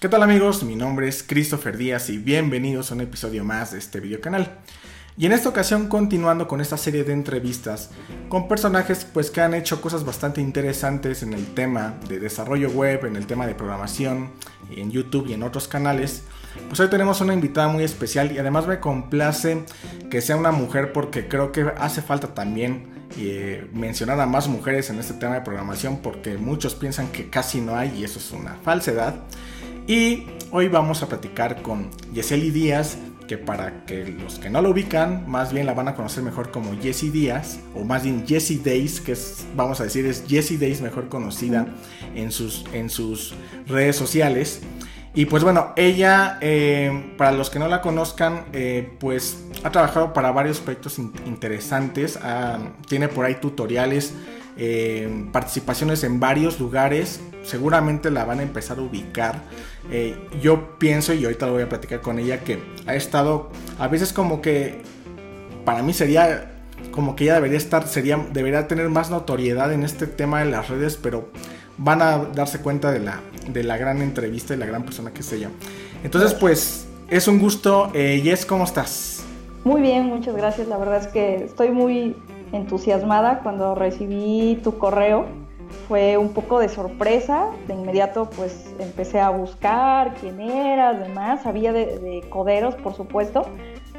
¿Qué tal amigos? Mi nombre es Christopher Díaz y bienvenidos a un episodio más de este video canal. Y en esta ocasión continuando con esta serie de entrevistas con personajes pues que han hecho cosas bastante interesantes en el tema de desarrollo web, en el tema de programación, en YouTube y en otros canales. Pues hoy tenemos una invitada muy especial y además me complace que sea una mujer porque creo que hace falta también eh, mencionar a más mujeres en este tema de programación porque muchos piensan que casi no hay y eso es una falsedad. Y hoy vamos a platicar con Yeseli Díaz, que para que los que no lo ubican, más bien la van a conocer mejor como Jessie Díaz, o más bien Jessie Days, que es, vamos a decir, es Jessie Days mejor conocida en sus, en sus redes sociales. Y pues bueno, ella, eh, para los que no la conozcan, eh, pues ha trabajado para varios proyectos interesantes, ah, tiene por ahí tutoriales eh, participaciones en varios lugares, seguramente la van a empezar a ubicar. Eh, yo pienso, y ahorita lo voy a platicar con ella, que ha estado, a veces como que, para mí sería como que ella debería estar, sería, debería tener más notoriedad en este tema de las redes, pero van a darse cuenta de la, de la gran entrevista y la gran persona que es ella. Entonces, pues, es un gusto. Eh, Jess, ¿cómo estás? Muy bien, muchas gracias. La verdad es que estoy muy entusiasmada cuando recibí tu correo. Fue un poco de sorpresa, de inmediato pues empecé a buscar quién eras, demás, sabía de, coderos por supuesto,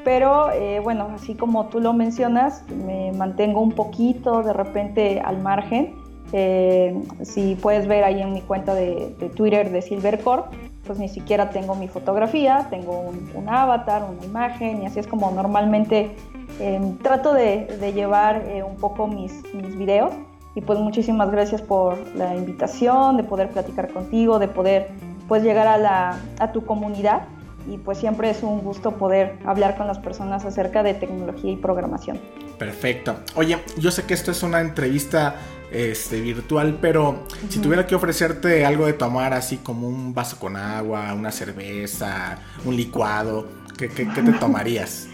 pero eh, bueno, así como tú lo mencionas, me mantengo un poquito de repente al margen. Eh, si puedes ver ahí en mi cuenta de, Twitter de Silvercorp, pues ni siquiera tengo mi fotografía, tengo un, avatar, una imagen, y así es como normalmente em, trato de, llevar eh, un poco mis, mis videos. Y pues muchísimas gracias por la invitación, de poder platicar contigo, de poder pues llegar a, la, a tu comunidad. Y pues siempre es un gusto poder hablar con las personas acerca de tecnología y programación. Perfecto. Oye, yo sé que esto es una entrevista este, virtual, pero si tuviera que ofrecerte algo de tomar, así como un vaso con agua, una cerveza, un licuado, ¿qué, te tomarías?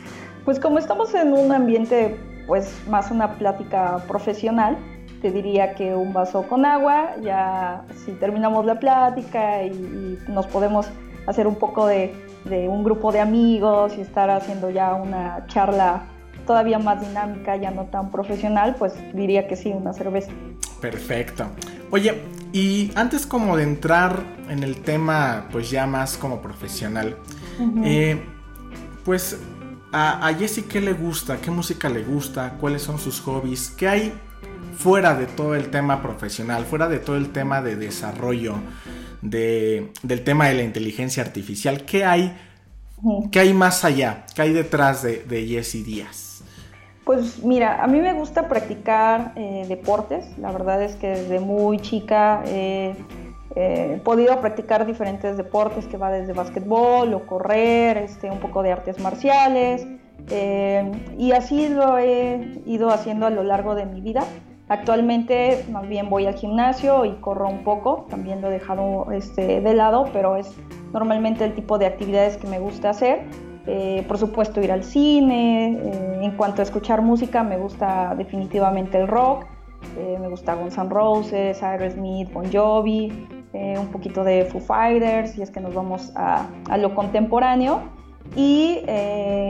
Pues como estamos en un ambiente, pues más una plática profesional, te diría que un vaso con agua, ya si terminamos la plática y, nos podemos hacer un poco de, de un grupo de amigos y estar haciendo ya una charla todavía más dinámica, ya no tan profesional, pues diría que sí, una cerveza. Perfecto. Oye, y antes como de entrar en el tema, pues ya más como profesional, eh, pues a, a Jessie, ¿qué le gusta? ¿Qué música le gusta? ¿Cuáles son sus hobbies? ¿Qué hay fuera de todo el tema profesional, fuera de todo el tema de desarrollo, de, del tema de la inteligencia artificial? ¿Qué hay, ¿qué hay más allá? ¿Qué hay detrás de, de Jessie Díaz? Pues mira, a mí me gusta practicar eh, deportes. La verdad es que desde muy chica he podido practicar diferentes deportes que va desde básquetbol o correr, este, un poco de artes marciales. Eh, y así lo he ido haciendo a lo largo de mi vida. Actualmente más bien voy al gimnasio y corro un poco, también lo he dejado este, de lado, pero es normalmente el tipo de actividades que me gusta hacer. Eh, por supuesto ir al cine, eh, en cuanto a escuchar música me gusta definitivamente el rock, eh, me gusta Guns N' Roses, Aerosmith, Bon Jovi, un poquito de Foo Fighters y es que nos vamos a, a lo contemporáneo y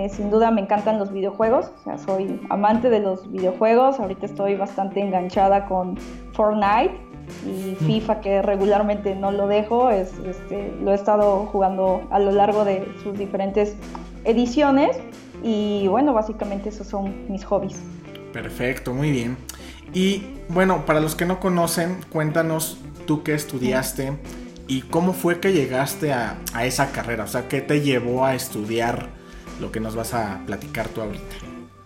sin duda me encantan los videojuegos, o sea, soy amante de los videojuegos, ahorita estoy bastante enganchada con Fortnite y. FIFA que regularmente no lo dejo, es, este, lo he estado jugando a lo largo de sus diferentes ediciones y bueno, básicamente esos son mis hobbies. Perfecto, muy bien. Y bueno, para los que no conocen, cuéntanos tú qué estudiaste y cómo fue que llegaste a, esa carrera, o sea, qué te llevó a estudiar lo que nos vas a platicar tú ahorita.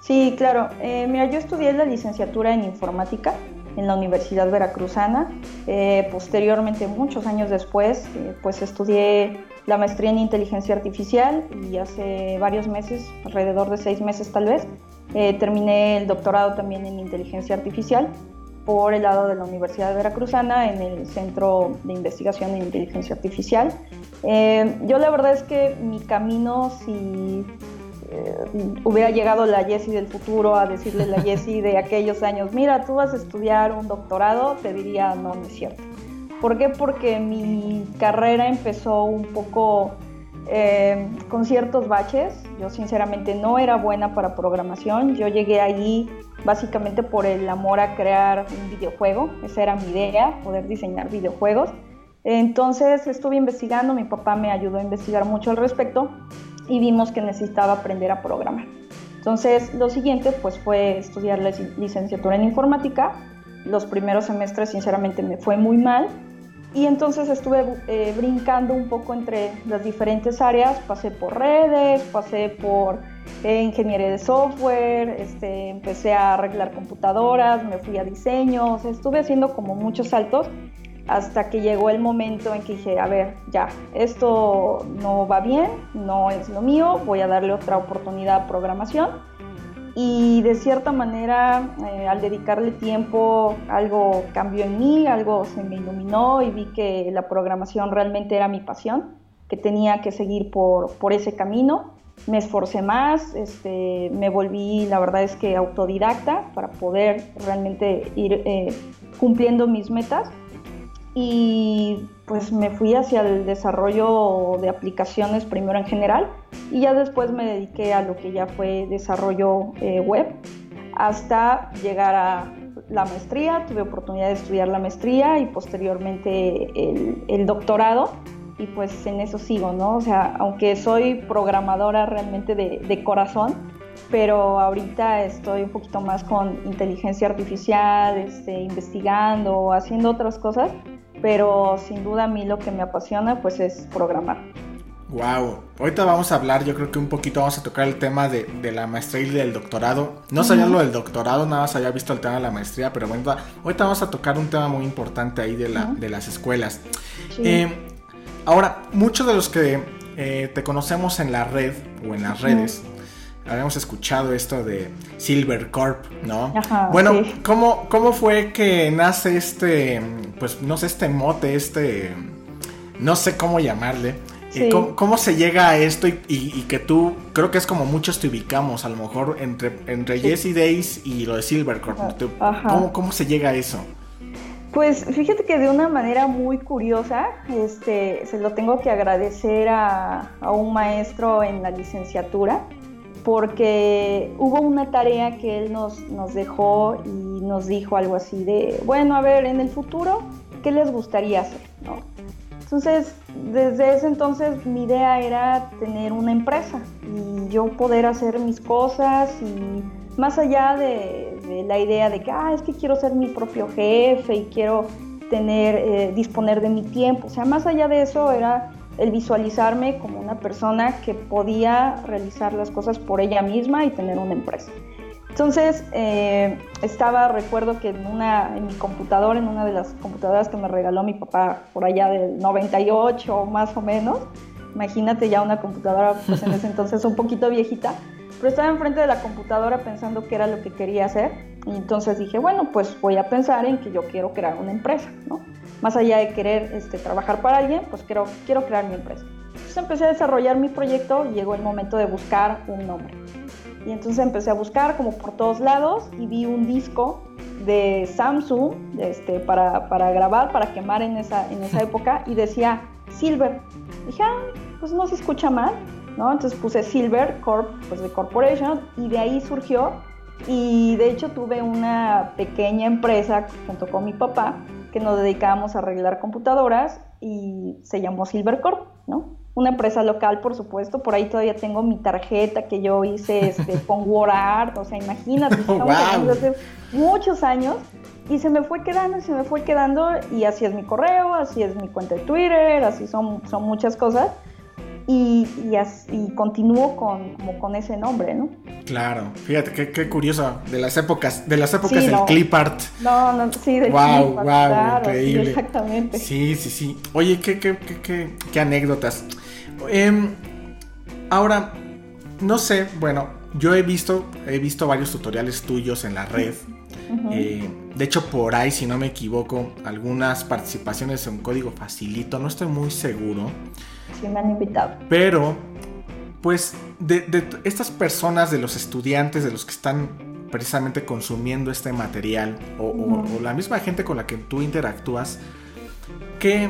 Sí, claro. Eh, mira, yo estudié la licenciatura en informática en la Universidad Veracruzana. Eh, posteriormente, muchos años después, eh, pues estudié la maestría en inteligencia artificial y hace varios meses, alrededor de seis meses tal vez, terminé el doctorado también en inteligencia artificial por el lado de la Universidad Veracruzana en el Centro de Investigación en Inteligencia Artificial. yo la verdad es que mi camino, si hubiera llegado la Jessie del futuro a decirle a la Jessie de aquellos años, mira, tú vas a estudiar un doctorado, te diría, no, no es cierto. ¿Por qué? Porque mi carrera empezó un poco eh, con ciertos baches. Yo sinceramente no era buena para programación. Yo llegué allí básicamente por el amor a crear un videojuego. Esa era mi idea, poder diseñar videojuegos. Entonces estuve investigando, mi papá me ayudó a investigar mucho al respecto y vimos que necesitaba aprender a programar. Entonces lo siguiente pues fue estudiar la licenciatura en informática. Los primeros semestres sinceramente me fue muy mal y entonces estuve eh, brincando un poco entre las diferentes áreas, pasé por redes, pasé por eh, ingeniería de software, este, empecé a arreglar computadoras, me fui a diseño, estuve haciendo como muchos saltos hasta que llegó el momento en que dije, a ver, ya, esto no va bien, no es lo mío, voy a darle otra oportunidad a programación. Y de cierta manera, eh, al dedicarle tiempo, algo cambió en mí, algo se me iluminó y vi que la programación realmente era mi pasión, que tenía que seguir por, por ese camino. Me esforcé más, este, me volví, la verdad es que autodidacta para poder realmente ir eh, cumpliendo mis metas. Y pues me fui hacia el desarrollo de aplicaciones primero en general y ya después me dediqué a lo que ya fue desarrollo eh, web hasta llegar a la maestría, tuve oportunidad de estudiar la maestría y posteriormente el, doctorado y pues en eso sigo, ¿no? O sea, aunque soy programadora realmente de, de corazón, pero ahorita estoy un poquito más con inteligencia artificial, este, investigando, haciendo otras cosas pero sin duda a mí lo que me apasiona pues es programar. Wow, ahorita vamos a hablar, yo creo que un poquito vamos a tocar el tema de, la maestría y del doctorado. No sabía lo del doctorado, nada más había visto el tema de la maestría, pero bueno, ahorita vamos a tocar un tema muy importante ahí de, la, de las escuelas. Eh, ahora, muchos de los que eh, te conocemos en la red o en las redes, habíamos escuchado esto de Silver Corp, ¿no? bueno, ¿cómo, ¿cómo fue que nace este, pues no sé, este mote, este, no sé cómo llamarle? Eh, ¿Cómo, se llega a esto y, que tú, creo que es como muchos te ubicamos, a lo mejor entre, entre Jesse Days y lo de Silver Corp, ¿cómo, ¿cómo se llega a eso? Pues fíjate que de una manera muy curiosa, este, se lo tengo que agradecer a, a un maestro en la licenciatura porque hubo una tarea que él nos, nos dejó y nos dijo algo así de, bueno, a ver, en el futuro, ¿qué les gustaría hacer? Entonces, desde ese entonces mi idea era tener una empresa y yo poder hacer mis cosas y más allá de, la idea de que, ah, es que quiero ser mi propio jefe y quiero tener, eh, disponer de mi tiempo, o sea, más allá de eso era el visualizarme como una persona que podía realizar las cosas por ella misma y tener una empresa. Entonces, eh, estaba, recuerdo que en, una, en mi computadora, en una de las computadoras que me regaló mi papá por allá del 98 más o menos, imagínate ya una computadora, pues en ese entonces un poquito viejita, pero estaba enfrente de la computadora pensando qué era lo que quería hacer y entonces dije, bueno, pues voy a pensar en que yo quiero crear una empresa, ¿no? más allá de querer este, trabajar para alguien, pues quiero, quiero crear mi empresa. Entonces empecé a desarrollar mi proyecto y llegó el momento de buscar un nombre. Y entonces empecé a buscar como por todos lados y vi un disco de Samsung este, para, para grabar, para quemar en esa, en esa época y decía Silver. Dije, ah, pues no se escucha mal, ¿no? Entonces puse Silver Corp, pues de Corporation y de ahí surgió. Y de hecho tuve una pequeña empresa junto con mi papá que nos dedicábamos a arreglar computadoras y se llamó Silvercorp, ¿no? Una empresa local, por supuesto, por ahí todavía tengo mi tarjeta que yo hice este, con WordArt, o sea, imagínate, estamos hablando hace muchos años. Y se me fue quedando y se me fue quedando y así es mi correo, así es mi cuenta de Twitter, así son, son muchas cosas y, y, continúo con, como con ese nombre, ¿no? Claro, fíjate qué, qué curioso, de las épocas, de las épocas del clip art. No, no, sí, del wow, clip art, wow, increíble. exactamente. Sí, sí, sí. Oye, qué, qué, qué, qué anécdotas. Em, ahora, no sé, bueno, yo he visto, he visto varios tutoriales tuyos en la red. Eh, de hecho, por ahí, si no me equivoco, algunas participaciones en código facilito, no estoy muy seguro me han invitado. Pero, pues, de, estas personas, de los estudiantes, de los que están precisamente consumiendo este material, o, la misma gente con la que tú interactúas, ¿qué,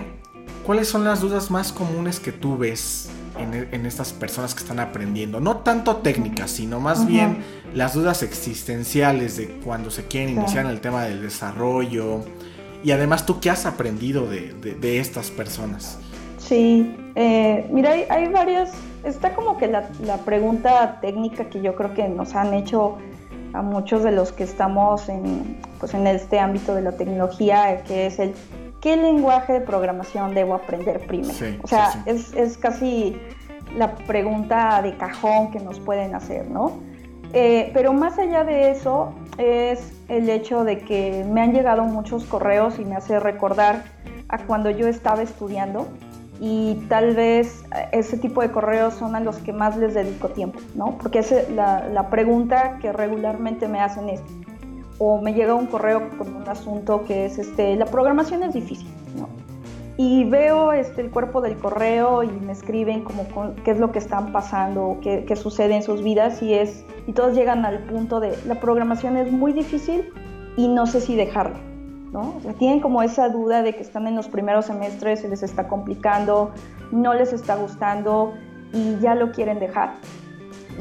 ¿cuáles son las dudas más comunes que tú ves en, estas personas que están aprendiendo? No tanto técnicas, sino más bien las dudas existenciales de cuando se quieren iniciar en el tema del desarrollo. Y además, ¿tú qué has aprendido de, estas personas? Sí, eh, mira, hay, varias, está como que la, la, pregunta técnica que yo creo que nos han hecho a muchos de los que estamos en, pues en este ámbito de la tecnología, que es el ¿qué lenguaje de programación debo aprender primero? o sea, Es, es, casi la pregunta de cajón que nos pueden hacer, ¿no? Eh, pero más allá de eso es el hecho de que me han llegado muchos correos y me hace recordar a cuando yo estaba estudiando y tal vez ese tipo de correos son a los que más les dedico tiempo, ¿no? Porque es la, pregunta que regularmente me hacen es, o me llega un correo con un asunto que es, este, la programación es difícil, ¿no? Y veo este, el cuerpo del correo y me escriben como qué es lo que están pasando, qué, qué sucede en sus vidas y, es, y todos llegan al punto de, la programación es muy difícil y no sé si dejarla, ¿no? Tienen como esa duda de que están en los primeros semestres, se les está complicando, no les está gustando y ya lo quieren dejar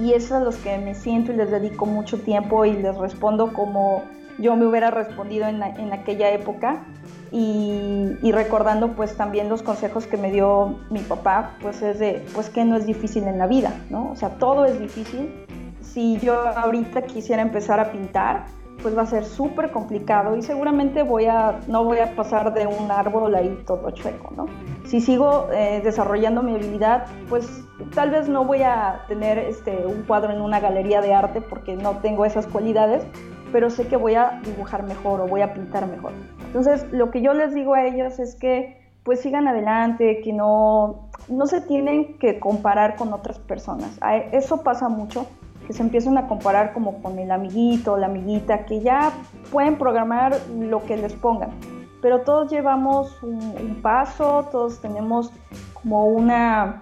y es a los que me siento y les dedico mucho tiempo y les respondo como yo me hubiera respondido en, aquella época y, recordando pues también los consejos que me dio mi papá, pues es de, pues que no es difícil en la vida, ¿no? O sea, todo es difícil. Si yo ahorita quisiera empezar a pintar, pues va a ser súper complicado y seguramente voy a, no voy a pasar de un árbol ahí todo chueco, ¿no? Si sigo eh, desarrollando mi habilidad, pues tal vez no voy a tener este, un cuadro en una galería de arte porque no tengo esas cualidades, pero sé que voy a dibujar mejor o voy a pintar mejor. Entonces, lo que yo les digo a ellos es que pues sigan adelante, que no, no se tienen que comparar con otras personas. Eso pasa mucho que se empiezan a comparar como con el amiguito la amiguita, que ya pueden programar lo que les pongan. Pero todos llevamos un, paso, todos tenemos como una,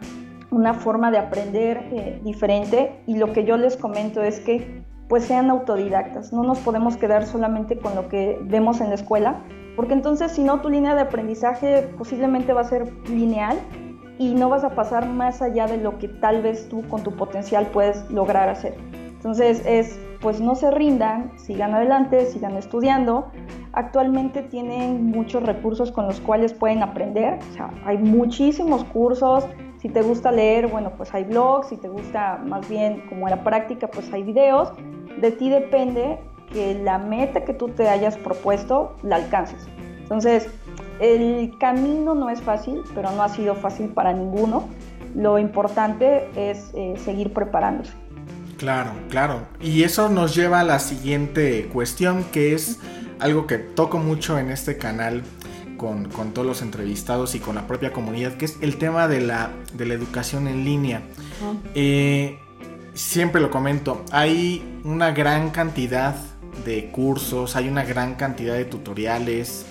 una forma de aprender eh, diferente y lo que yo les comento es que pues sean autodidactas, no nos podemos quedar solamente con lo que vemos en la escuela, porque entonces si no tu línea de aprendizaje posiblemente va a ser lineal y no vas a pasar más allá de lo que tal vez tú con tu potencial puedes lograr hacer. Entonces es, pues no se rindan, sigan adelante, sigan estudiando. Actualmente tienen muchos recursos con los cuales pueden aprender, o sea, hay muchísimos cursos. Si te gusta leer, bueno, pues hay blogs, si te gusta más bien como la práctica, pues hay videos. De ti depende que la meta que tú te hayas propuesto la alcances. Entonces, el camino no es fácil, pero no ha sido fácil para ninguno. Lo importante es eh, seguir preparándose. Claro, claro. Y eso nos lleva a la siguiente cuestión, que es algo que toco mucho en este canal con, todos los entrevistados y con la propia comunidad, que es el tema de la, de la educación en línea. Eh, siempre lo comento, hay una gran cantidad de cursos, hay una gran cantidad de tutoriales,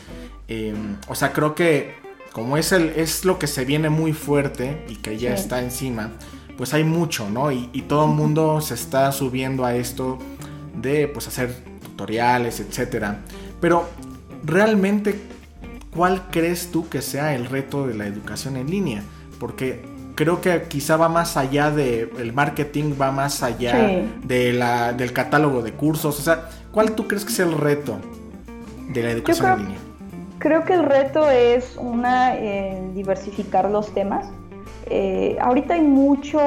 Em, o sea, creo que como es, el, es lo que se viene muy fuerte y que ya está encima, pues hay mucho, ¿no? Y, todo el mundo se está subiendo a esto de pues hacer tutoriales, etcétera. Pero realmente, ¿cuál crees tú que sea el reto de la educación en línea? Porque creo que quizá va más allá de el marketing, va más allá de la, del catálogo de cursos. O sea, ¿cuál tú crees que sea el reto de la educación en línea? Creo que el reto es una, eh, diversificar los temas. Eh, ahorita hay mucho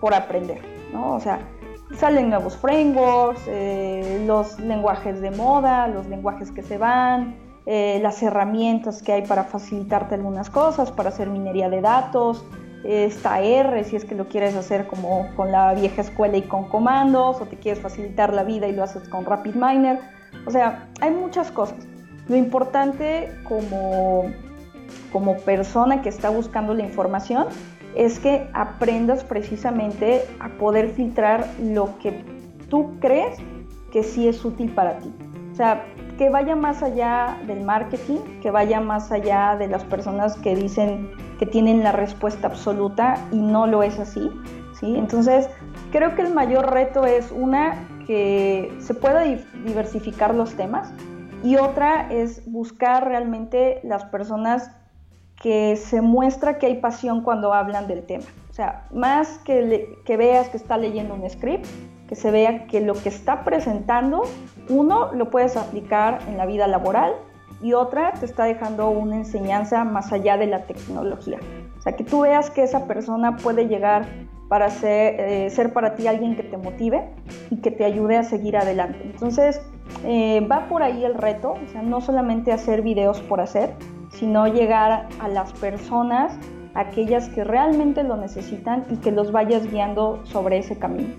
por aprender, ¿no? O sea, salen nuevos frameworks, eh, los lenguajes de moda, los lenguajes que se van, las herramientas que hay para facilitarte algunas cosas, para hacer minería de datos, está R si es que lo quieres hacer como con la vieja escuela y con comandos, o te quieres facilitar la vida y lo haces con RapidMiner. O sea, hay muchas cosas. Lo importante como, como persona que está buscando la información es que aprendas precisamente a poder filtrar lo que tú crees que sí es útil para ti. O sea, que vaya más allá del marketing, que vaya más allá de las personas que dicen que tienen la respuesta absoluta y no lo es así. ¿sí? Entonces, creo que el mayor reto es una, que se pueda diversificar los temas, y otra es buscar realmente las personas que se muestra que hay pasión cuando hablan del tema. O sea, más que, que veas que está leyendo un script, que se vea que lo que está presentando, uno, lo puedes aplicar en la vida laboral y otra, te está dejando una enseñanza más allá de la tecnología. O sea, que tú veas que esa persona puede llegar para ser, eh, ser para ti alguien que te motive y que te ayude a seguir adelante. Entonces, eh, va por ahí el reto, o sea, no solamente hacer videos por hacer, sino llegar a las personas, aquellas que realmente lo necesitan y que los vayas guiando sobre ese camino.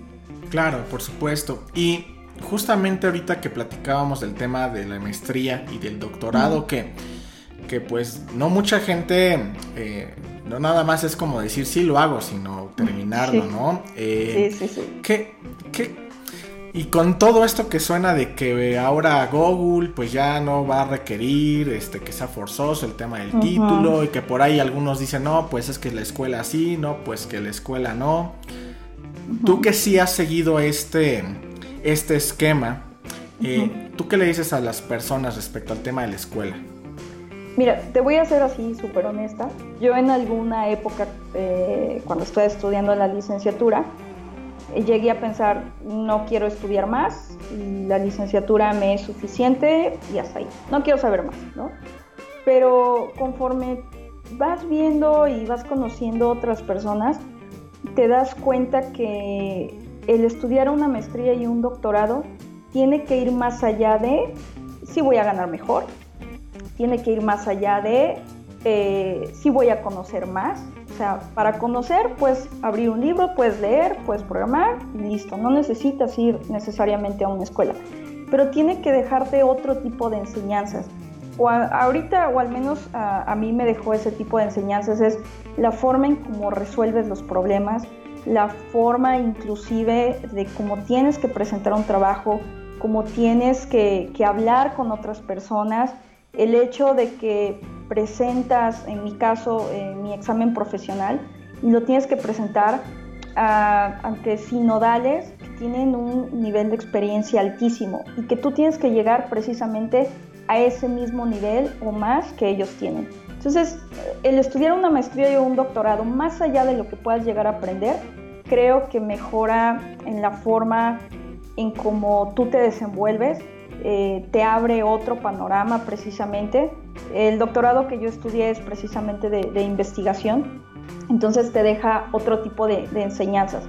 Claro, por supuesto. Y justamente ahorita que platicábamos del tema de la maestría y del doctorado, que, que pues no mucha gente, eh, no nada más es como decir sí lo hago, sino terminarlo, ¿no? Eh, sí, sí, sí. ¿qué, qué, y con todo esto que suena de que ahora Google pues ya no va a requerir este que sea forzoso el tema del título y que por ahí algunos dicen no pues es que la escuela sí no pues que la escuela no tú que sí has seguido este este esquema eh, tú qué le dices a las personas respecto al tema de la escuela Mira, te voy a ser así súper honesta. Yo en alguna época, eh, cuando estaba estudiando la licenciatura, llegué a pensar, no quiero estudiar más, la licenciatura me es suficiente y hasta ahí, no quiero saber más, ¿no? Pero conforme vas viendo y vas conociendo otras personas, te das cuenta que el estudiar una maestría y un doctorado tiene que ir más allá de si voy a ganar mejor, tiene que ir más allá de eh, si voy a conocer más, o sea, para conocer, puedes abrir un libro, puedes leer, puedes programar y listo. No necesitas ir necesariamente a una escuela. Pero tiene que dejarte otro tipo de enseñanzas. Ahorita, o al menos a, mí me dejó ese tipo de enseñanzas, es la forma en cómo resuelves los problemas, la forma inclusive de cómo tienes que presentar un trabajo, cómo tienes que hablar con otras personas, el hecho de que presentas, en mi caso, mi examen profesional, y lo tienes que presentar ante sinodales que tienen un nivel de experiencia altísimo y que tú tienes que llegar precisamente a ese mismo nivel o más que ellos tienen. Entonces, el estudiar una maestría o un doctorado, más allá de lo que puedas llegar a aprender, creo que mejora en la forma en cómo tú te desenvuelves eh, te abre otro panorama precisamente. El doctorado que yo estudié es precisamente de, investigación, entonces te deja otro tipo de, enseñanzas.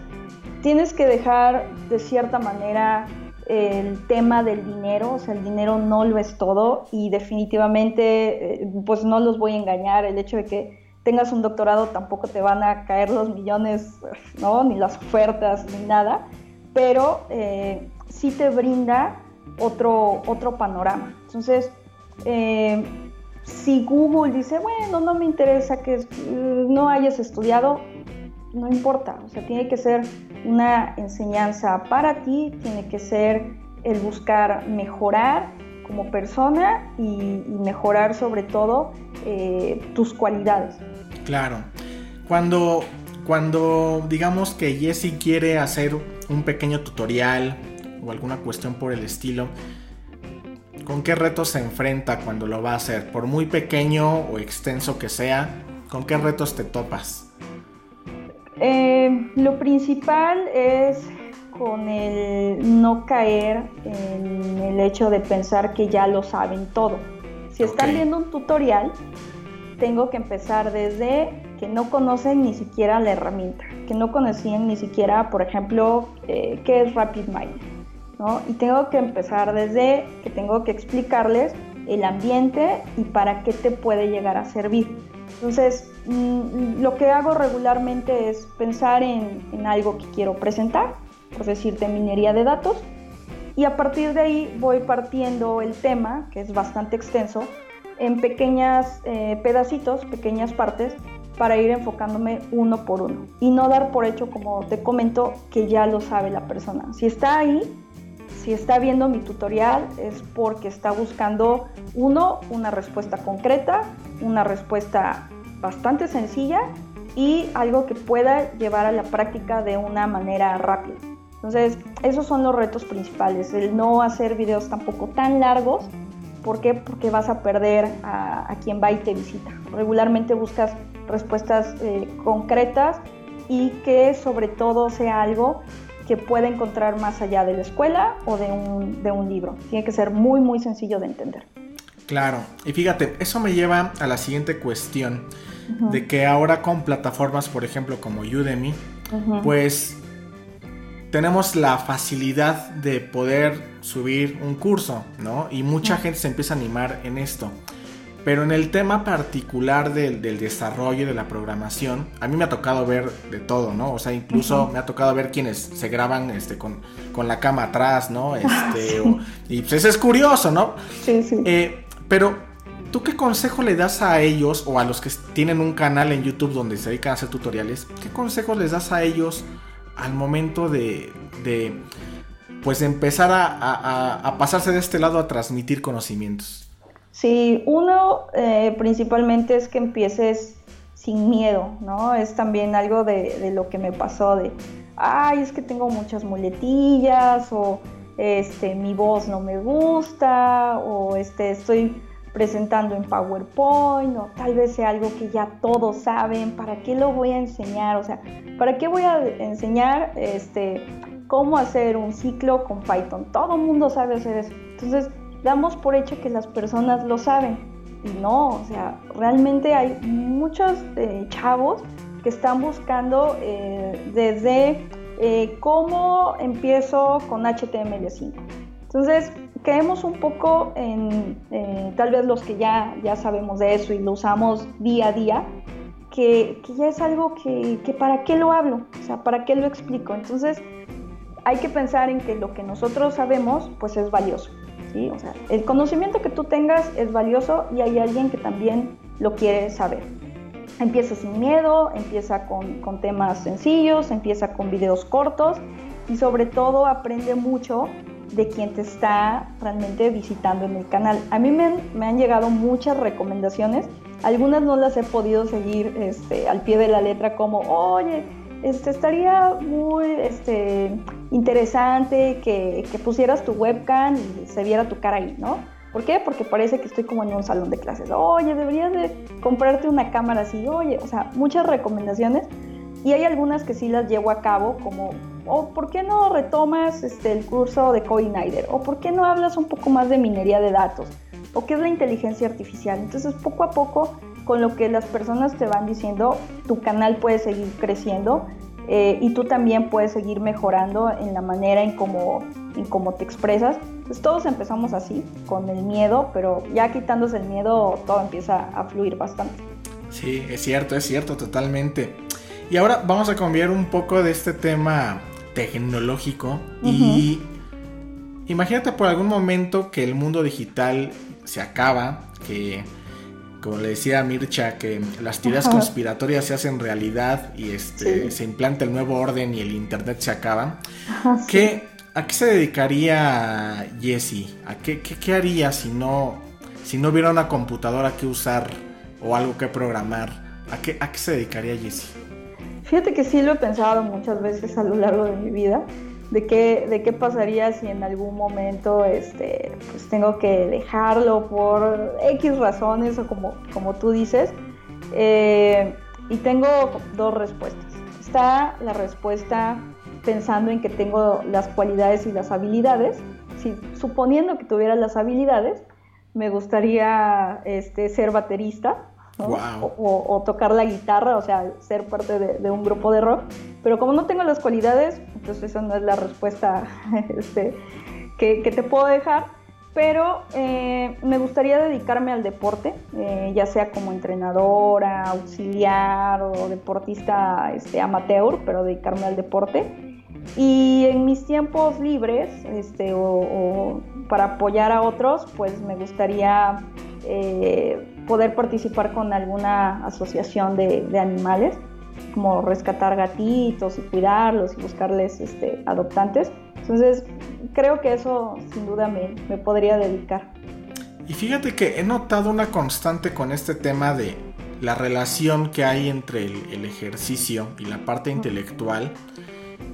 Tienes que dejar de cierta manera el tema del dinero, o sea, el dinero no lo es todo y definitivamente, eh, pues no los voy a engañar, el hecho de que tengas un doctorado tampoco te van a caer los millones, ¿no? Ni las ofertas, ni nada, pero eh, sí te brinda otro, otro panorama. Entonces, eh, si Google dice, bueno, no me interesa que no hayas estudiado, no importa, o sea, tiene que ser una enseñanza para ti, tiene que ser el buscar mejorar como persona y, mejorar sobre todo eh, tus cualidades. Claro, cuando, cuando digamos que Jessie quiere hacer un pequeño tutorial o alguna cuestión por el estilo, ¿con qué retos se enfrenta cuando lo va a hacer? Por muy pequeño o extenso que sea, ¿con qué retos te topas? Eh, lo principal es con el no caer en el hecho de pensar que ya lo saben todo. Si están viendo un tutorial, tengo que empezar desde que no conocen ni siquiera la herramienta, que no conocían ni siquiera, por ejemplo, eh, qué es RapidMiner y tengo que empezar desde que tengo que explicarles el ambiente y para qué te puede llegar a servir. Entonces, mm, lo que hago regularmente es pensar en, algo que quiero presentar, por decirte minería de datos, y a partir de ahí voy partiendo el tema, que es bastante extenso, en pequeñas eh, pedacitos, pequeñas partes, para ir enfocándome uno por uno y no dar por hecho, como te comento, que ya lo sabe la persona. Si está ahí, si está viendo mi tutorial es porque está buscando, uno, una respuesta concreta, una respuesta bastante sencilla y algo que pueda llevar a la práctica de una manera rápida. Entonces, esos son los retos principales, el no hacer videos tampoco tan largos ¿Por qué? Porque vas a perder a, quien va y te visita. Regularmente buscas respuestas eh, concretas y que sobre todo sea algo que pueda encontrar más allá de la escuela o de un, de un libro. Tiene que ser muy, muy sencillo de entender. Claro, y fíjate, eso me lleva a la siguiente cuestión, de que ahora con plataformas, por ejemplo, como Udemy, pues tenemos la facilidad de poder subir un curso, ¿no? Y mucha gente se empieza a animar en esto. Pero en el tema particular del, desarrollo de la programación, a mí me ha tocado ver de todo, ¿no? O sea, incluso me ha tocado ver quienes se graban este, con, la cama atrás, ¿no? Este, y pues es curioso, ¿no? Sí, sí. Eh, pero, ¿tú qué consejo le das a ellos o a los que tienen un canal en YouTube donde se dedican a hacer tutoriales? ¿Qué consejos les das a ellos al momento de, de pues empezar a pasarse de este lado a transmitir conocimientos? Sí, uno eh, principalmente es que empieces sin miedo, ¿no? Es también algo de, lo que me pasó de, ay, es que tengo muchas muletillas o este, mi voz no me gusta o este, estoy presentando en PowerPoint o tal vez sea algo que ya todos saben, ¿para qué lo voy a enseñar? O sea, ¿para qué voy a enseñar este, cómo hacer un ciclo con Python? Todo el mundo sabe hacer eso. Entonces, damos por hecho que las personas lo saben. Y no, o sea, realmente hay muchos eh, chavos que están buscando eh, desde eh, cómo empiezo con HTML5. Entonces, creemos un poco en, tal vez los que ya, ya sabemos de eso y lo usamos día a día, que, que ya es algo que, que, para qué lo hablo, o sea, para qué lo explico. Entonces, hay que pensar en que lo que nosotros sabemos, pues es valioso. El conocimiento que tú tengas es valioso y hay alguien que también lo quiere saber. Empieza sin miedo, empieza con, con temas sencillos, empieza con videos cortos y sobre todo aprende mucho de quien te está realmente visitando en el canal. A mí me han, me han llegado muchas recomendaciones, algunas no las he podido seguir este, al pie de la letra como, oye, este, estaría muy este, interesante que, pusieras tu webcam y se viera tu cara ahí, ¿no? ¿Por qué? Porque parece que estoy como en un salón de clases. Oye, deberías de comprarte una cámara así. Oye, o sea, muchas recomendaciones. Y hay algunas que sí las llevo a cabo, como, o ¿por qué no retomas este, el curso de Coinator? ¿O por qué no hablas un poco más de minería de datos? ¿O qué es la inteligencia artificial? Entonces, poco a poco con lo que las personas te van diciendo, tu canal puede seguir creciendo eh, y tú también puedes seguir mejorando en la manera en cómo, en cómo te expresas. Entonces todos empezamos así, con el miedo, pero ya quitándose el miedo todo empieza a fluir bastante. Sí, es cierto, es cierto, totalmente. Y ahora vamos a cambiar un poco de este tema tecnológico y imagínate por algún momento que el mundo digital se acaba, que como le decía a Mircha, que las teorías conspiratorias se hacen realidad y este, se implanta el nuevo orden y el internet se acaba. ¿A qué se dedicaría Jesse? ¿A qué, qué, haría si no, si no hubiera una computadora que usar o algo que programar? ¿A qué, ¿A qué se dedicaría Jesse? Fíjate que sí lo he pensado muchas veces a lo largo de mi vida de qué, de qué pasaría si en algún momento este, pues tengo que dejarlo por X razones o como, como tú dices. Eh, y tengo dos respuestas. Está la respuesta pensando en que tengo las cualidades y las habilidades. Si, suponiendo que tuviera las habilidades, me gustaría este, ser baterista o, tocar la guitarra, o sea, ser parte de, un grupo de rock. Pero como no tengo las cualidades, entonces esa no es la respuesta este, que, te puedo dejar. Pero eh, me gustaría dedicarme al deporte, eh, ya sea como entrenadora, auxiliar o deportista este, amateur, pero dedicarme al deporte. Y en mis tiempos libres, este, o, para apoyar a otros, pues me gustaría eh, poder participar con alguna asociación de, animales, como rescatar gatitos y cuidarlos y buscarles este, adoptantes. Entonces, creo que eso sin duda me, me podría dedicar. Y fíjate que he notado una constante con este tema de la relación que hay entre el, ejercicio y la parte intelectual.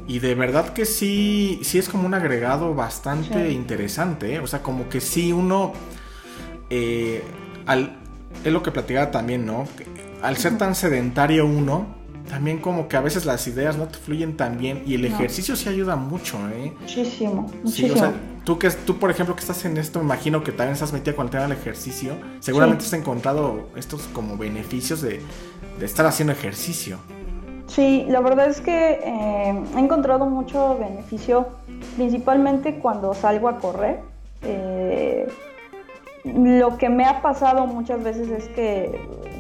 Y de verdad que sí, sí es como un agregado bastante interesante. ¿eh? O sea, como que sí uno eh, al, es lo que platicaba también, ¿no? Al ser tan sedentario uno, también como que a veces las ideas no te fluyen tan bien y el ejercicio sí ayuda mucho, ¿eh? Muchísimo, muchísimo. Sí, o sea, tú, que, tú, por ejemplo, que estás en esto, me imagino que también estás metida con el tema del ejercicio, seguramente has encontrado estos como beneficios de, de, estar haciendo ejercicio. Sí, la verdad es que eh, he encontrado mucho beneficio, principalmente cuando salgo a correr. Eh, lo que me ha pasado muchas veces es que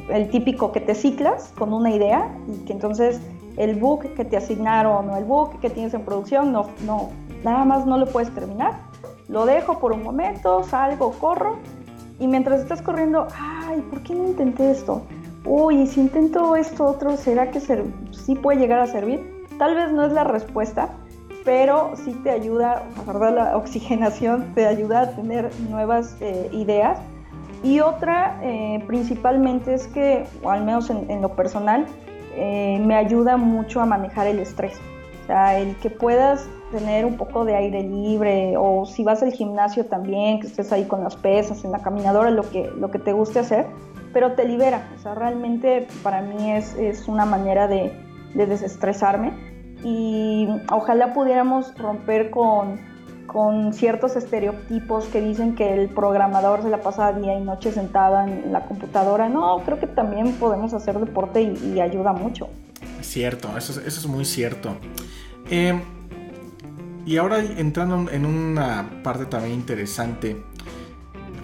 el típico que te ciclas con una idea y que entonces el book que te asignaron o el book que tienes en producción no, no, nada más no lo puedes terminar. Lo dejo por un momento, salgo, corro y mientras estás corriendo, ay, ¿por qué no intenté esto? Uy, si intento esto otro, ¿será que sí puede llegar a servir? Tal vez no es la respuesta, pero sí te ayuda, la verdad la oxigenación te ayuda a tener nuevas eh, ideas. Y otra eh, principalmente es que, o al menos en, lo personal, eh, me ayuda mucho a manejar el estrés. O sea, el que puedas tener un poco de aire libre o si vas al gimnasio también, que estés ahí con las pesas, en la caminadora, lo que, lo que te guste hacer, pero te libera. O sea, realmente para mí es, es una manera de, de desestresarme y ojalá pudiéramos romper con, con ciertos estereotipos que dicen que el programador se la pasa día y noche sentada en la computadora. No, creo que también podemos hacer deporte y, ayuda mucho. Es cierto, eso, eso es muy cierto. Eh, y ahora entrando en una parte también interesante,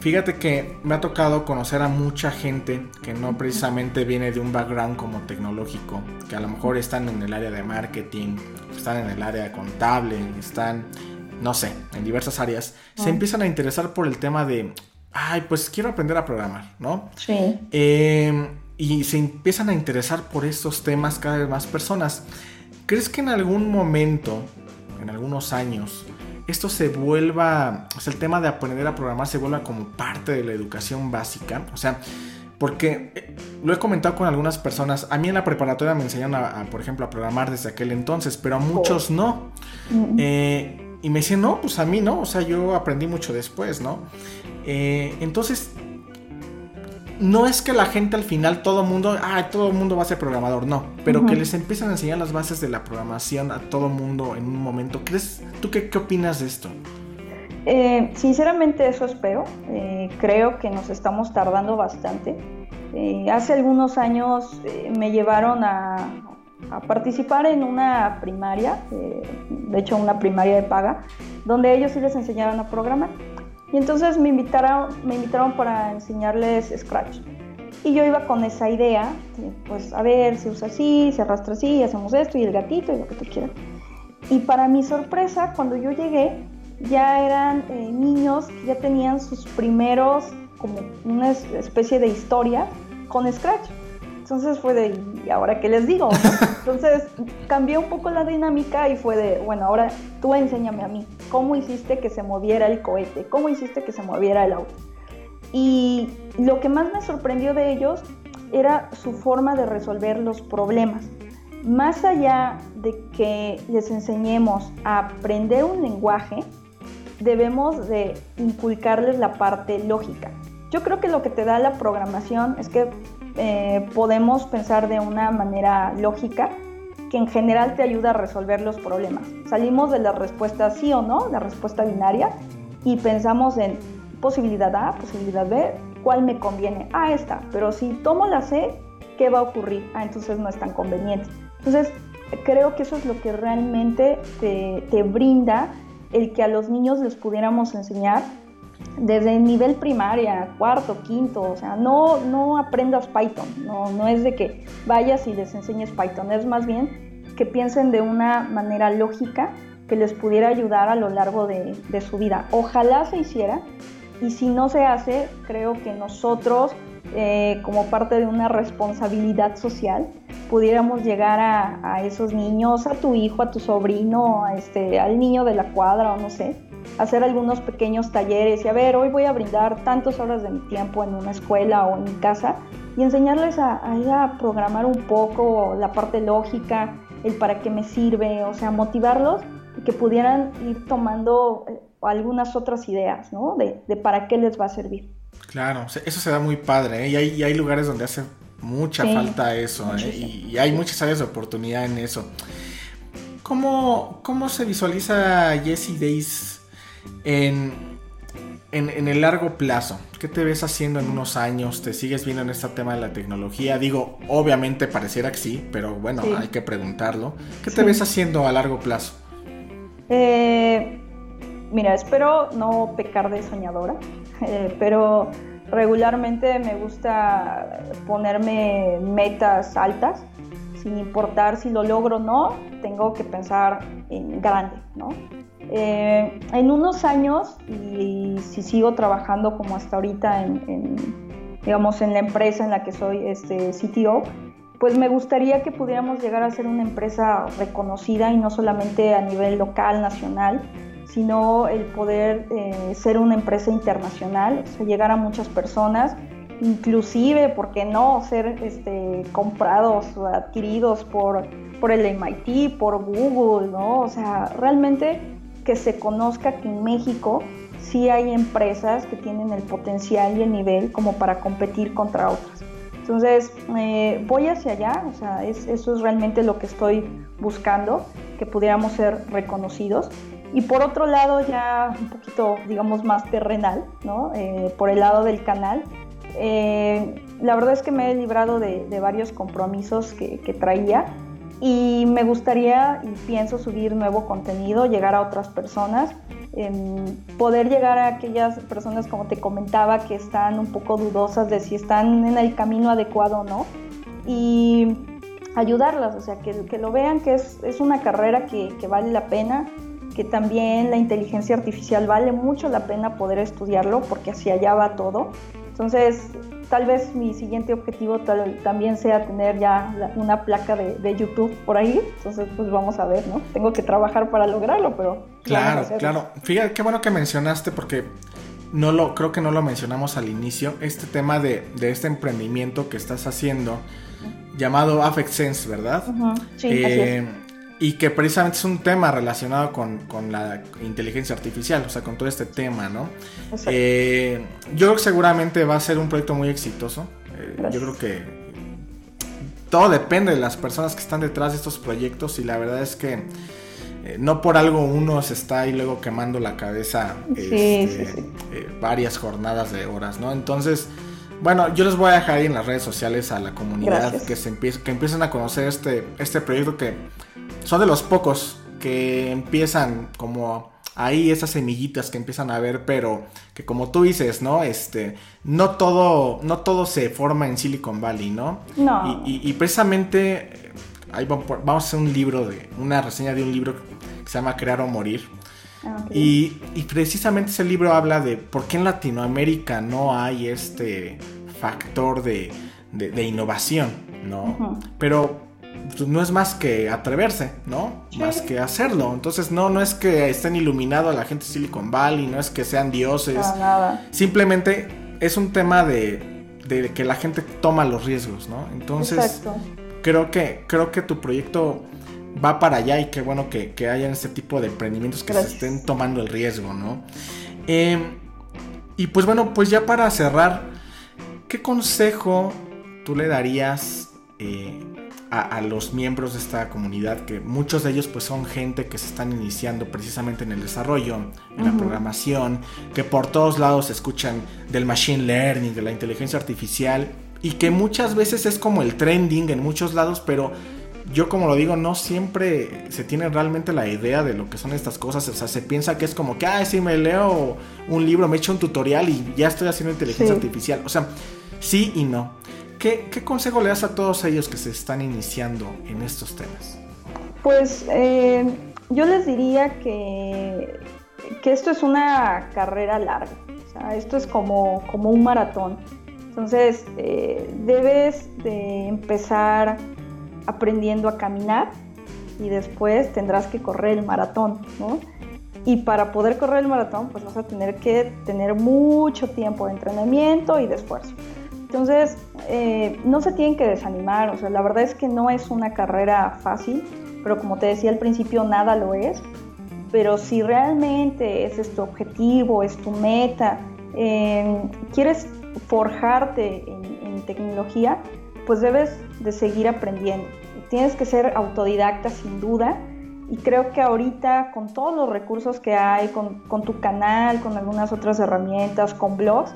Fíjate que me ha tocado conocer a mucha gente que no precisamente viene de un background como tecnológico, que a lo mejor están en el área de marketing, están en el área contable, están, no sé, en diversas áreas, se empiezan a interesar por el tema de, ay, pues quiero aprender a programar, ¿no? Sí. Em, y se empiezan a interesar por estos temas cada vez más personas. ¿Crees que en algún momento, en algunos años, esto se vuelva, o sea, el tema de aprender a programar se vuelva como parte de la educación básica. O sea, porque eh, lo he comentado con algunas personas. A mí en la preparatoria me enseñaron, a, por ejemplo, a programar desde aquel entonces, pero a muchos no. Eh, y me decían, no, pues a mí no. O sea, yo aprendí mucho después, ¿no? Eh, entonces, no es que la gente al final, todo el mundo, ah, todo el mundo va a ser programador, no, pero que les empiezan a enseñar las bases de la programación a todo el mundo en un momento. ¿Crees, ¿Tú qué, qué opinas de esto? Eh, sinceramente eso espero. Eh, creo que nos estamos tardando bastante. Eh, hace algunos años me llevaron a, a, participar en una primaria, de hecho una primaria de paga, donde ellos sí les enseñaban a programar. Y entonces me invitaron, me invitaron para enseñarles Scratch. Y yo iba con esa idea, pues a ver, se usa así, se arrastra así, hacemos esto y el gatito y lo que tú quieras. Y para mi sorpresa, cuando yo llegué, ya eran eh, niños que ya tenían sus primeros, como una especie de historia con Scratch. Entonces fue de, ¿y ahora qué les digo? Entonces cambió un poco la dinámica y fue de, bueno, ahora tú enséñame a mí, ¿cómo hiciste que se moviera el cohete? ¿Cómo hiciste que se moviera el auto? Y lo que más me sorprendió de ellos era su forma de resolver los problemas. Más allá de que les enseñemos a aprender un lenguaje, debemos de inculcarles la parte lógica. Yo creo que lo que te da la programación es que eh, podemos pensar de una manera lógica que en general te ayuda a resolver los problemas. Salimos de la respuesta sí o no, la respuesta binaria, y pensamos en posibilidad A, posibilidad B, ¿cuál me conviene? Ah, esta, pero si tomo la C, ¿qué va a ocurrir? Ah, entonces no es tan conveniente. Entonces, creo que eso es lo que realmente te, te brinda el que a los niños les pudiéramos enseñar desde el nivel primaria, cuarto, quinto, o sea, no, no aprendas Python, no, no es de que vayas y les enseñes Python, es más bien que piensen de una manera lógica que les pudiera ayudar a lo largo de, su vida. Ojalá se hiciera y si no se hace, creo que nosotros, eh, como parte de una responsabilidad social, pudiéramos llegar a, a, esos niños, a tu hijo, a tu sobrino, a este, al niño de la cuadra o no sé, hacer algunos pequeños talleres y a ver, hoy voy a brindar tantas horas de mi tiempo en una escuela o en mi casa y enseñarles a, a, programar un poco la parte lógica, el para qué me sirve, o sea, motivarlos y que pudieran ir tomando eh, algunas otras ideas, ¿no? De, de para qué les va a servir. Claro, eso se da muy padre, ¿eh? y, hay, hay lugares donde hace mucha falta eso, ¿eh? y, hay muchas áreas de oportunidad en eso. ¿Cómo, cómo se visualiza Jesse Days en, en, el largo plazo? ¿Qué te ves haciendo en unos años? ¿Te sigues viendo en este tema de la tecnología? Digo, obviamente pareciera que sí, pero bueno, hay que preguntarlo. ¿Qué te ves haciendo a largo plazo? Eh, mira, espero no pecar de soñadora, eh, pero regularmente me gusta ponerme metas altas, sin importar si lo logro o no, tengo que pensar en grande, ¿no? Eh, en unos años, y, si sigo trabajando como hasta ahorita en, digamos, en la empresa en la que soy este, CTO, pues me gustaría que pudiéramos llegar a ser una empresa reconocida y no solamente a nivel local, nacional, sino el poder eh, ser una empresa internacional, o sea, llegar a muchas personas, inclusive, ¿por qué no?, ser este, comprados o adquiridos por, por el MIT, por Google, ¿no? O sea, realmente que se conozca que en México sí hay empresas que tienen el potencial y el nivel como para competir contra otras. Entonces, eh, voy hacia allá, o sea, eso es realmente lo que estoy buscando, que pudiéramos ser reconocidos. Y por otro lado, ya un poquito, digamos, más terrenal, ¿no? Eh, por el lado del canal, eh, la verdad es que me he librado de, varios compromisos que, traía y me gustaría y pienso subir nuevo contenido, llegar a otras personas, poder llegar a aquellas personas, como te comentaba, que están un poco dudosas de si están en el camino adecuado o no. Y ayudarlas, o sea, que, que lo vean que es, es una carrera que, que vale la pena, que también la inteligencia artificial vale mucho la pena poder estudiarlo porque hacia allá va todo. Entonces, tal vez mi siguiente objetivo también sea tener ya una placa de, YouTube por ahí. Entonces, pues vamos a ver, ¿no? Tengo que trabajar para lograrlo, pero... Claro, claro. Fíjate, qué bueno que mencionaste porque no lo, creo que no lo mencionamos al inicio, este tema de, de este emprendimiento que estás haciendo llamado Affect Sense, ¿verdad? Sí, así es. Y que precisamente es un tema relacionado con, la inteligencia artificial, o sea, con todo este tema, ¿no? Eh, yo creo que seguramente va a ser un proyecto muy exitoso. Eh, yo creo que todo depende de las personas que están detrás de estos proyectos y la verdad es que eh, no por algo uno se está ahí luego quemando la cabeza este, varias jornadas de horas, ¿no? Entonces... Bueno, yo les voy a dejar ahí en las redes sociales a la comunidad que se que empiecen a conocer este, este proyecto que son de los pocos que empiezan como ahí esas semillitas que empiezan a ver, pero que como tú dices, ¿no? Este, no todo, no todo se forma en Silicon Valley, ¿no? No. Y, precisamente ahí vamos a hacer un libro de, una reseña de un libro que se llama Crear o Morir. Ah, y, precisamente ese libro habla de por qué en Latinoamérica no hay este factor de, innovación, ¿no? Pero pues, no es más que atreverse, ¿no? Más que hacerlo. Entonces, no, no es que estén iluminados la gente de Silicon Valley, no es que sean dioses. nada. Simplemente es un tema de, de, que la gente toma los riesgos, ¿no? Entonces, creo que, creo que tu proyecto va para allá y qué bueno que, que hayan este tipo de emprendimientos que se estén tomando el riesgo, ¿no? Em, y pues bueno, pues ya para cerrar, ¿qué consejo tú le darías eh, a, los miembros de esta comunidad, que muchos de ellos pues son gente que se están iniciando precisamente en el desarrollo, en la programación, que por todos lados escuchan del machine learning, de la inteligencia artificial, y que muchas veces es como el trending en muchos lados, pero yo como lo digo, no siempre se tiene realmente la idea de lo que son estas cosas. O sea, se piensa que es como que, ah, sí, me leo un libro, me echo un tutorial y ya estoy haciendo inteligencia artificial. O sea, sí y no. ¿Qué, consejo le das a todos ellos que se están iniciando en estos temas? Pues eh, yo les diría que, que, esto es una carrera larga, esto es como, como un maratón. Entonces, eh, debes de empezar aprendiendo a caminar y después tendrás que correr el maratón, ¿no? Y para poder correr el maratón, pues vas a tener que tener mucho tiempo de entrenamiento y de esfuerzo. Entonces, eh, no se tienen que desanimar, o sea, la verdad es que no es una carrera fácil, pero como te decía al principio, nada lo es. Pero si realmente es tu objetivo, es tu meta, eh, quieres forjarte en, tecnología, pues debes de seguir aprendiendo. Tienes que ser autodidacta sin duda. Y creo que ahorita con todos los recursos que hay, con tu canal, con algunas otras herramientas, con blogs,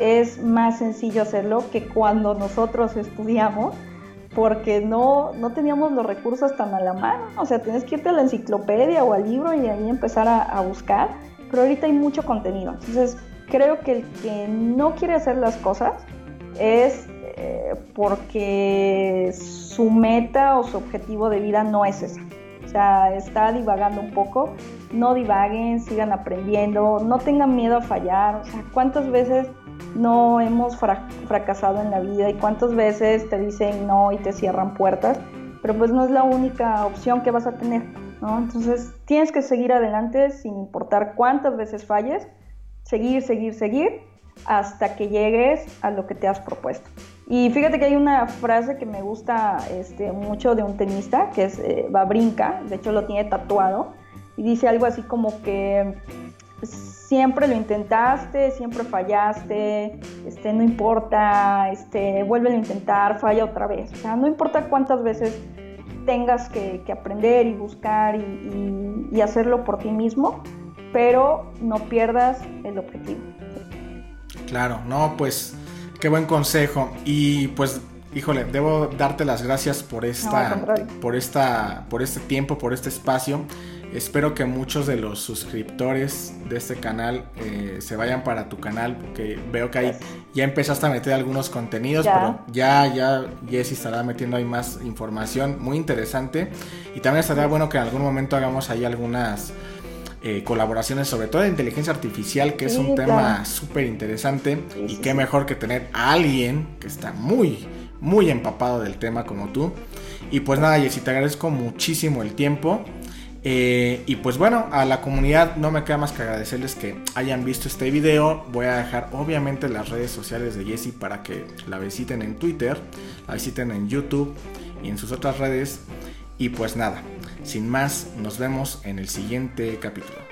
es más sencillo hacerlo que cuando nosotros estudiamos porque no, no teníamos los recursos tan a la mano. O sea, tienes que irte a la enciclopedia o al libro y ahí empezar a, buscar. Pero ahorita hay mucho contenido. Entonces, creo que el que no quiere hacer las cosas es eh, porque su meta o su objetivo de vida no es ese. O sea, está divagando un poco. No divaguen, sigan aprendiendo, no tengan miedo a fallar. O sea, ¿cuántas veces no hemos fracasado en la vida y cuántas veces te dicen no y te cierran puertas, pero pues no es la única opción que vas a tener. Entonces tienes que seguir adelante sin importar cuántas veces falles, seguir, seguir, seguir hasta que llegues a lo que te has propuesto. Y fíjate que hay una frase que me gusta este, mucho de un tenista, que es eh, Babrinka, de hecho lo tiene tatuado, y dice algo así como que siempre lo intentaste, siempre fallaste, este, no importa, este, vuelve a intentar, falla otra vez. O sea, no importa cuántas veces tengas que, aprender y buscar y, hacerlo por ti mismo, pero no pierdas el objetivo. Claro, no, pues qué buen consejo. Y pues, híjole, debo darte las gracias por esta, por esta, por este tiempo, por este espacio. Espero que muchos de los suscriptores de este canal eh, se vayan para tu canal, porque veo que ahí ya empezaste a meter algunos contenidos, pero ya, ya Jessy estará metiendo ahí más información muy interesante. Y también estaría bueno que en algún momento hagamos ahí algunas eh, colaboraciones, sobre todo de inteligencia artificial, que es un tema súper interesante. y qué mejor que tener a alguien que está muy, muy empapado del tema como tú. Y pues nada, Jessy, te agradezco muchísimo el tiempo. Eh, y pues bueno, a la comunidad no me queda más que agradecerles que hayan visto este video. Voy a dejar obviamente las redes sociales de Jessie para que la visiten en Twitter, la visiten en YouTube y en sus otras redes. Y pues nada, sin más, nos vemos en el siguiente capítulo.